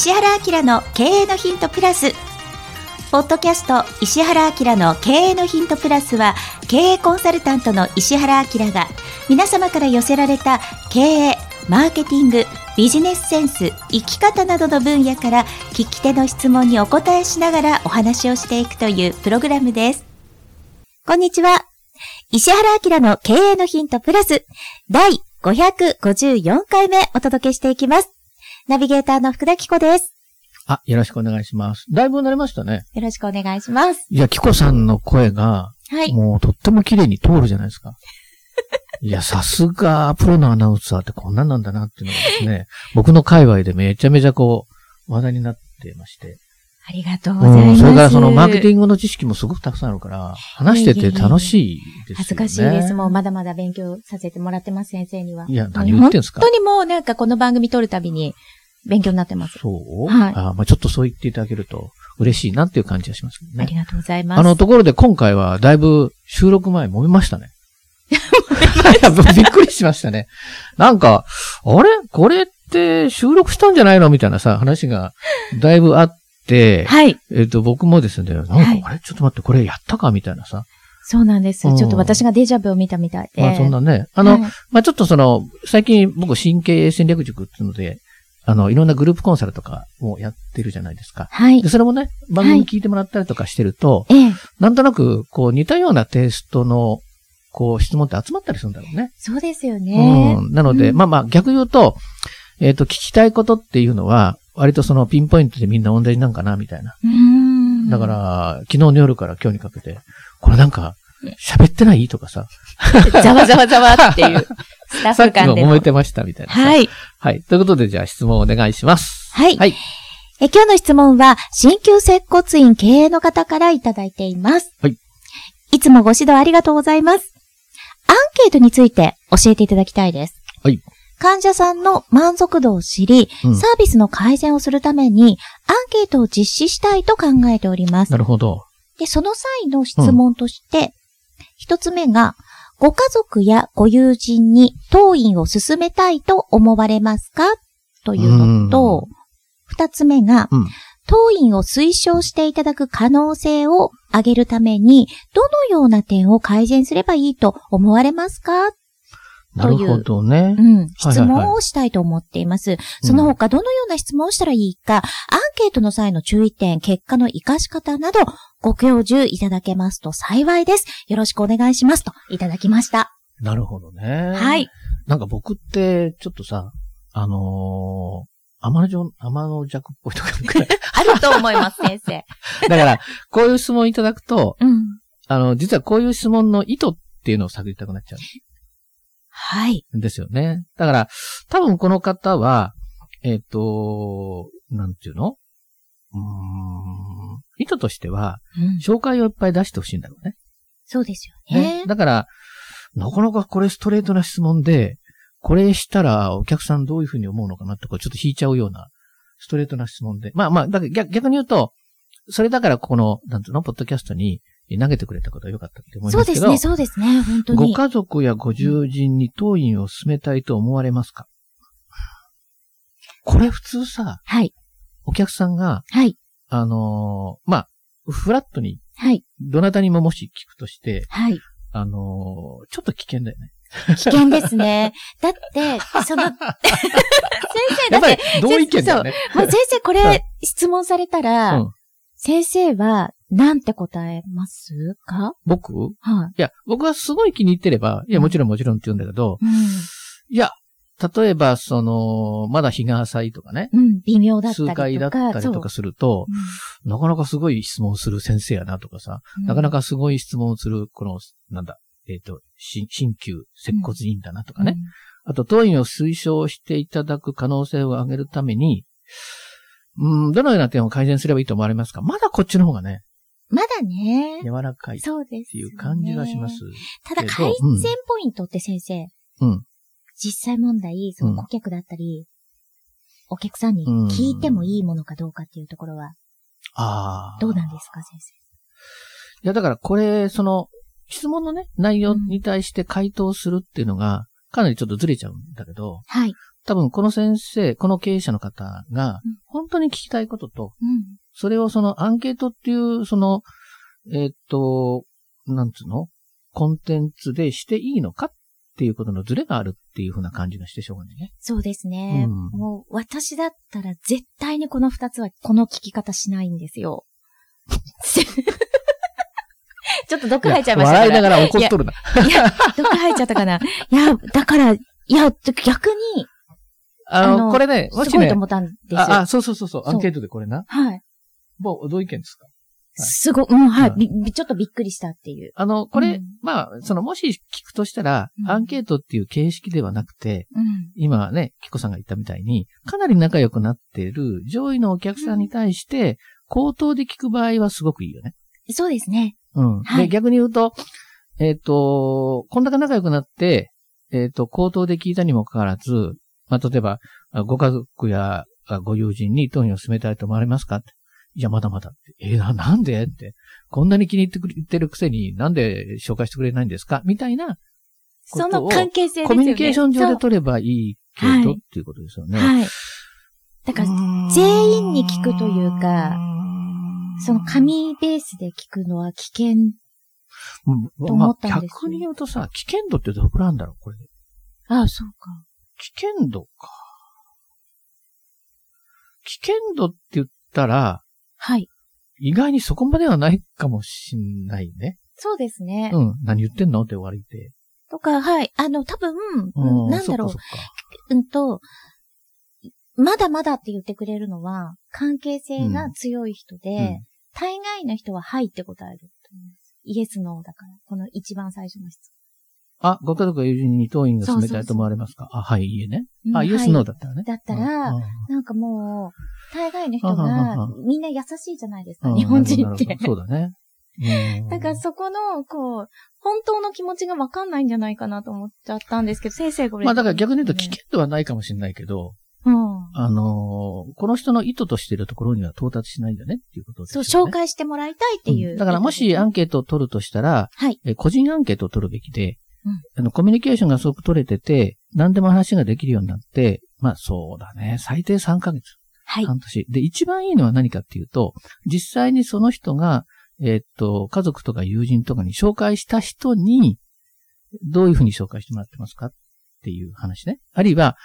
石原明の経営のヒントプラス。ポッドキャスト石原明の経営のヒントプラスは経営コンサルタントの石原明が皆様から寄せられた経営、マーケティング、ビジネスセンス、生き方などの分野から聞き手の質問にお答えしながらお話をしていくというプログラムです。こんにちは。石原明の経営のヒントプラス第554回目お届けしていきます。ナビゲーターの福田紀子です。あ、よろしくお願いします。だいぶ慣れましたね。よろしくお願いします。いや、紀子さんの声が、はい。もうとっても綺麗に通るじゃないですか。いや、さすがプロのアナウンサーってこんなんなんだなっていうのがですね、僕の界隈でめちゃめちゃこう、話題になってまして。ありがとうございます。うん、それからそのマーケティングの知識もすごくたくさんあるから、話してて楽しいですよね。恥ずかしいです。もうまだまだ勉強させてもらってます、先生には。いや、何言ってんすか本当にもうなんかこの番組撮るたびに勉強になってます。そう？はい。あまあちょっとそう言っていただけると嬉しいなっていう感じがしますね。ありがとうございます。あの、ところで今回はだいぶ収録前揉めましたね。びっくりしましたね。なんか、あれ？これって収録したんじゃないのみたいなさ、話がだいぶあって、はい。えっ、と、僕もですね、なんか、はい、あれ？ちょっと待って、これやったかみたいなさ。そうなんです。ちょっと私がデジャブを見たみたいで。まあそんなね。あの、はい、まあちょっとその、最近僕神経戦略塾っていうので、あの、いろんなグループコンサルとかもやってるじゃないですか。はい。で、それもね、番組聞いてもらったりとかしてると、はい、なんとなく、こう、似たようなテイストのこう、質問って集まったりするんだろうね。そうですよね。うん。なので、うん、まあまあ、逆言うと、えっ、ー、と、聞きたいことっていうのは、割とそのピンポイントでみんな同じなんかな、みたいな。うん。だから、昨日の夜から今日にかけて、これなんか、喋ってない？とかさ。ざわざわざわっていう、スタッフ間で。さっきも揉めてましたみたいな。はい。はい。ということで、じゃあ質問お願いします。はい。はい。え今日の質問は、鍼灸接骨院経営の方からいただいています。はい。いつもご指導ありがとうございます。アンケートについて教えていただきたいです。はい。患者さんの満足度を知り、うん、サービスの改善をするために、アンケートを実施したいと考えております。なるほど。で、その際の質問として、一、うん、つ目が、ご家族やご友人に当院を進めたいと思われますか？というのと、二つ目が、うん、当院を推奨していただく可能性を上げるために、どのような点を改善すればいいと思われますか？なるほどね。うん。質問をしたいと思っています。はいはいはい、その他、どのような質問をしたらいいか、アンケートの際の注意点、結果の活かし方など、ご教授いただけますと幸いです。よろしくお願いしますと、いただきました。なるほどね。はい。なんか僕って、ちょっとさ、あの天の弱、天の弱っぽいとか あると思います、先生。だから、こういう質問いただくと、うん、あの、実はこういう質問の意図っていうのを探りたくなっちゃう。はい。ですよね。だから、多分この方は、えっ、ー、と、なんていうの？うん、意図としては、うん、紹介をいっぱい出してほしいんだろうね。そうですよね。ねだから、なかなかこれストレートな質問で、これしたらお客さんどういうふうに思うのかなってこうちょっと引いちゃうようなストレートな質問で。まあまあ、だ逆逆に言うと、それだからこの、なんつうの、ポッドキャストに投げてくれたことは良かったって思いますけど。そうですね、そうですね、本当に。ご家族やご友人に当院を進めたいと思われますか、これ普通さ、はい。お客さんが、はい。あのー、まあ、フラットに、はい。どなたにももし聞くとして、はい。あのー、ちょっと危険だよね。危険ですね。だって、その、先生、だって、同意見だよね。先生、これ、質問されたら、うん、先生は、なんて答えますか？僕？はい。いや、僕はすごい気に入ってれば、いや、もちろんもちろんって言うんだけど、うん、いや、例えば、その、まだ日が浅いとかね。うん、微妙だったりとか。数回だったりとかすると、うん、なかなかすごい質問する先生やなとかさ、うん、なかなかすごい質問する、この、なんだ、えっ、ー、と、新旧接骨院だなとかね。あと、当院を推奨していただく可能性を上げるために、うん、どのような点を改善すればいいと思われますか？まだこっちの方がね。まだね。柔らかい。そうです、っていう感じがします。ただ、改善ポイントって先生。うん。実際問題、その顧客だったり、お客さんに聞いてもいいものかどうかっていうところは。ああ。どうなんですか、先生？いや、だからこれ、その、質問のね、内容に対して回答するっていうのが、かなりちょっとずれちゃうんだけど、はい。多分この先生、この経営者の方が、本当に聞きたいことと、うん。それをそのアンケートっていう、その、えっと、なんつうの？コンテンツでしていいのかっていうことのズレがあるっていうふうな感じがしてしょうがないね。そうですね。うんもう私だったら絶対にこの二つはこの聞き方しないんですよ。ちょっと毒吐いちゃいましたから。笑いながら怒っとるな。いや、毒吐いちゃったかな。いや、だから、いや、逆に、あの、あのこれね、もしねすごいと、思ったんですよ。あ、あ、そうそうそう、そうアンケートでこれな。はい。もう、どういう意見ですか？いすごい、うん、はい、うんびびちょっとびっくりしたっていう。あの、これ、うんまあ、その、もし聞くとしたら、うんアンケートっていう形式ではなくて、うん。今ね、キコさんが言ったみたいに、かなり仲良くなっている上位のお客さんに対して、口頭で聞く場合はすごくいいよね。そうですね。うん。で、はい逆に言うと、えっ、と、こんだけ仲良くなって、えっ、と、口頭で聞いたにもかかわらず、まあ、例えば、あご家族やあご友人に当院を進めたいと思われますか？いや、まだまだって。えーな、なんで？って。こんなに気に入ってくれてるくせに、なんで紹介してくれないんですか？みたいな、その関係性ですよね。コミュニケーション上で取ればいいけど、はいっていうことですよね。はい。だから、全員に聞くというか、その紙ベースで聞くのは危険。うん、とまあ思ったんですよ逆に言うとさ、危険度ってどこなんだろうこれ。ああ、そうか。危険度か。危険度って言ったら、はい。意外にそこまではないかもしんないね。そうですね。うん。何言ってんの？って終わりで。とか、はい。あの、多分、うん。なんだろううんと、まだまだって言ってくれるのは、関係性が強い人で、うん大概の人ははいって答える。イエス、ノーだから。この一番最初の質あ、ご家族や友人に当院が進めたいと思われますか？あ、はい、いいえね。あ、イエス、ノーだ。だったらね。だったらなんかもう、大概の人がは、みんな優しいじゃないですか、うん日本人ってそうだね。うん だからそこの、こう、本当の気持ちがわかんないんじゃないかなと思っちゃったんですけど、先生これ。まあだから逆に言うと危険度はないかもしれないけど、うん。あのーこの人の意図としているところには到達しないんだねっていうことですそう。紹介してもらいたいっていう。んだからもしアンケートを取るとしたら、はい。え個人アンケートを取るべきで、うんあの、コミュニケーションがすごく取れてて、何でも話ができるようになって、まあそうだね、最低3ヶ月、はい。半年。で、一番いいのは何かっていうと、実際にその人が、えーっと、家族とか友人とかに紹介した人に、どういうふうに紹介してもらってますかっていう話ね。あるいは、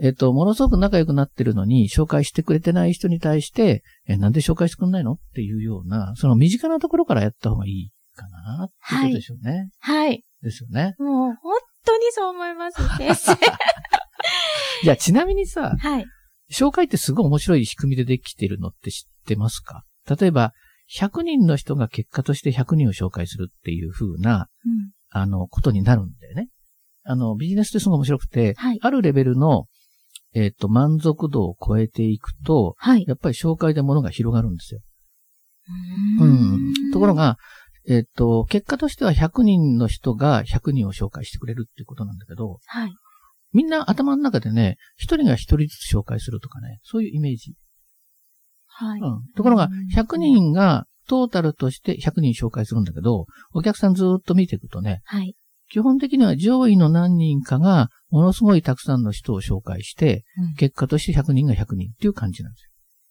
えーっと、ものすごく仲良くなってるのに、紹介してくれてない人に対して、え、なんで紹介してくんないのっていうような、その身近なところからやった方がいいかな、っていうことでしょうね。はい。ですよね。もう、本当にそう思います、先生。じゃあ、ちなみにさ、はい。紹介ってすごい面白い仕組みでできてるのって知ってますか？例えば、100人の人が結果として100人を紹介するっていう風な、うん。あの、ことになるんだよね。あの、ビジネスってすごい面白くて、はい。あるレベルの、えっ、と、満足度を超えていくと、はい。やっぱり紹介で物が広がるんですよ。ううん。ところ、が、えっ、と、結果としては100人の人が100人を紹介してくれるっていうことなんだけど、はい。みんな頭の中でね、一人が一人ずつ紹介するとかね、そういうイメージ。はい。うん。ところがうん、100人がトータルとして100人紹介するんだけど、お客さんずーっと見ていくとね、はい。基本的には上位の何人かが、ものすごいたくさんの人を紹介して、うん結果として100人が100人っていう感じなんです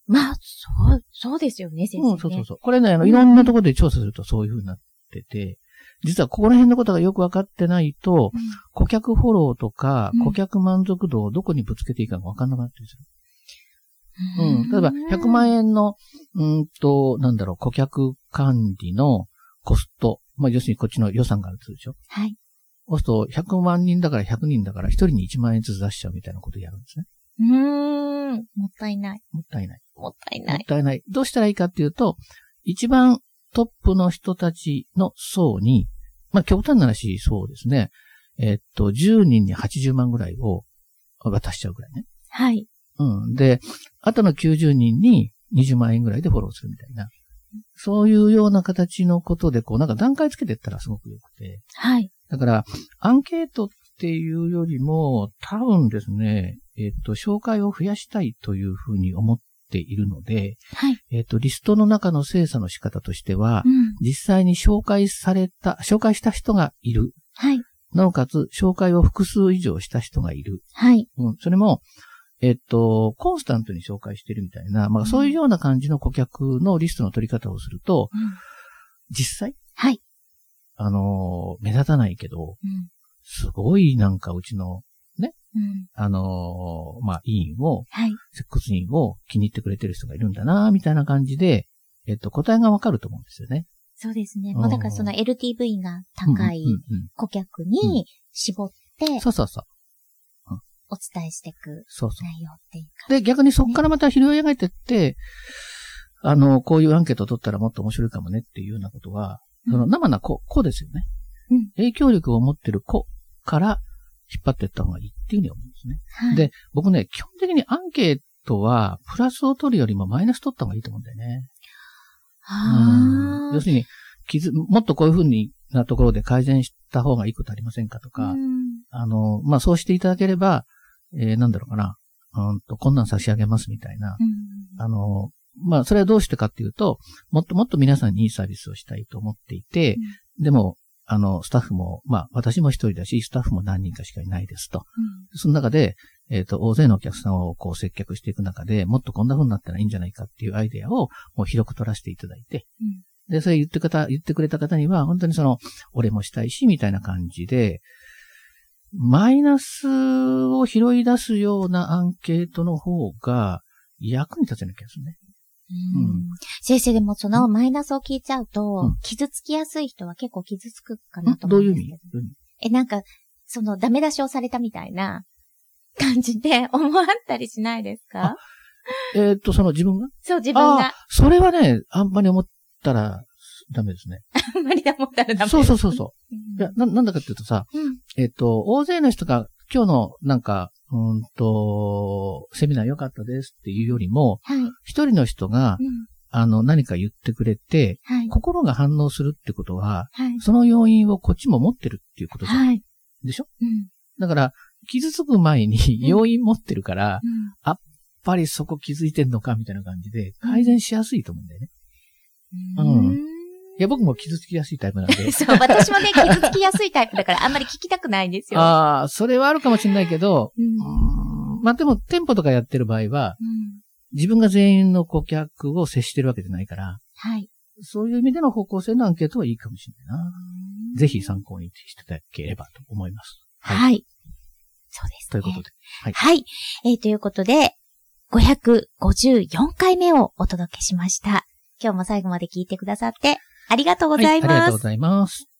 まあ、そう、そうですよね、先よ。生、ね。うん、そうそうそう。これね、あの、いろんなところで調査するとそういう風になってて、実はここら辺のことがよくわかってないと、うん顧客フォローとかうん、顧客満足度をどこにぶつけていいかがわかんなくなったりする。ううん。例えば、100万円の、うんと、なんだろう、顧客管理のコスト。まあ、要するにこっちの予算があるでしょ。はい。そうすると、100万人だから100人だから1人に1万円ずつ出しちゃうみたいなことをやるんですね。うーん。もったいない。もったいない。もったいもない。ったいない。どうしたらいいかっていうと、一番トップの人たちの層に、まあ、極端な話、そうですね。えっと、10人に80万ぐらいを渡しちゃうぐらいね。はい。うん。で、あとの90人に20万円ぐらいでフォローするみたいな。そういうような形のことで、こう、なんか段階つけていったらすごく良くて。はい。だから、アンケートっていうよりも、多分ですね、えっと、紹介を増やしたいというふうに思っているので、はい。えっと、リストの中の精査の仕方としてはう、ん。実際に紹介された、紹介した人がいる。はい。なおかつ、紹介を複数以上した人がいる。はい。うん。それも、えっと、コンスタントに紹介してるみたいな、まあ、そういうような感じの顧客のリストの取り方をすると、実際、はい。あの、目立たないけど、うん。すごいなんかうちの、うん。あの、まあ、委員を、はい。接骨院を気に入ってくれてる人がいるんだな、みたいな感じで、えっと、答えがわかると思うんですよね。そうですね。うんもうだからその LTV が高い顧客に絞ってうんそうそうそう。お伝えしていくそうそう。内容っていうか。で、逆にそこからまた拾い上げてって、あの、こういうアンケートを取ったらもっと面白いかもねっていうようなことは、うんその生な子、子ですよね。うん影響力を持ってる子から引っ張っていった方がいいっていうふうに思うんですね。はい、で、僕ね、基本的にアンケートは、プラスを取るよりもマイナス取った方がいいと思うんだよね。あ要するに、傷、もっとこういうふうになところで改善した方がいいことありませんかとか、うん。あの、まあ、そうしていただければ、えー、なんだろうかな、うんと、こんなん差し上げますみたいな、うん。あの、まあ、それはどうしてかっていうと、もっともっと皆さんにいいサービスをしたいと思っていて、でも、あの、スタッフも、まあ、私も一人だし、スタッフも何人かしかいないですと。その中で、えっ、と、大勢のお客さんをこう接客していく中で、もっとこんな風になったらいいんじゃないかっていうアイデアをもう広く取らせていただいて、うんで、それ言って方、言ってくれた方には、本当にその、俺もしたいし、みたいな感じで、マイナスを拾い出すようなアンケートの方が役に立つような気がするね。先生でもそのマイナスを聞いちゃうと、うん傷つきやすい人は結構傷つくかなと思うんですけど。味？どういう意味？え、なんか、そのダメ出しをされたみたいな 感じで 思わったりしないですか？えっ、と、その自分が？そう、自分がそれはね、あんまり思ったらダメですね。あんまりだもったらダメ。そうそうそうそう。うん。いや、な、なんだかっていうとさ、うん。えっ、と、大勢の人が今日のなんか、うーんと、セミナー良かったですっていうよりも、はい。一人の人が、うん。あの、何か言ってくれて、はい。心が反応するってことは、はい。その要因をこっちも持ってるっていうことじゃん。はい。でしょ？うん。だから、傷つく前に要因持ってるから、やっうんぱりそこ気づいてんのかみたいな感じで、改善しやすいと思うんだよね。うんや、僕も傷つきやすいタイプなんで。そう、私もね、傷つきやすいタイプだから、あんまり聞きたくないんですよ。ああ、それはあるかもしれないけど、うんまあでも、店舗とかやってる場合は、うん自分が全員の顧客を接してるわけじゃないから、はい。そういう意味での方向性のアンケートはいいかもしれないな。ぜひ参考にしていただければと思います。はい。そうです、ね。ということで。はい。はい。えーということで、554回目をお届けしました。今日も最後まで聞いてくださってありがとうございます。はいありがとうございます。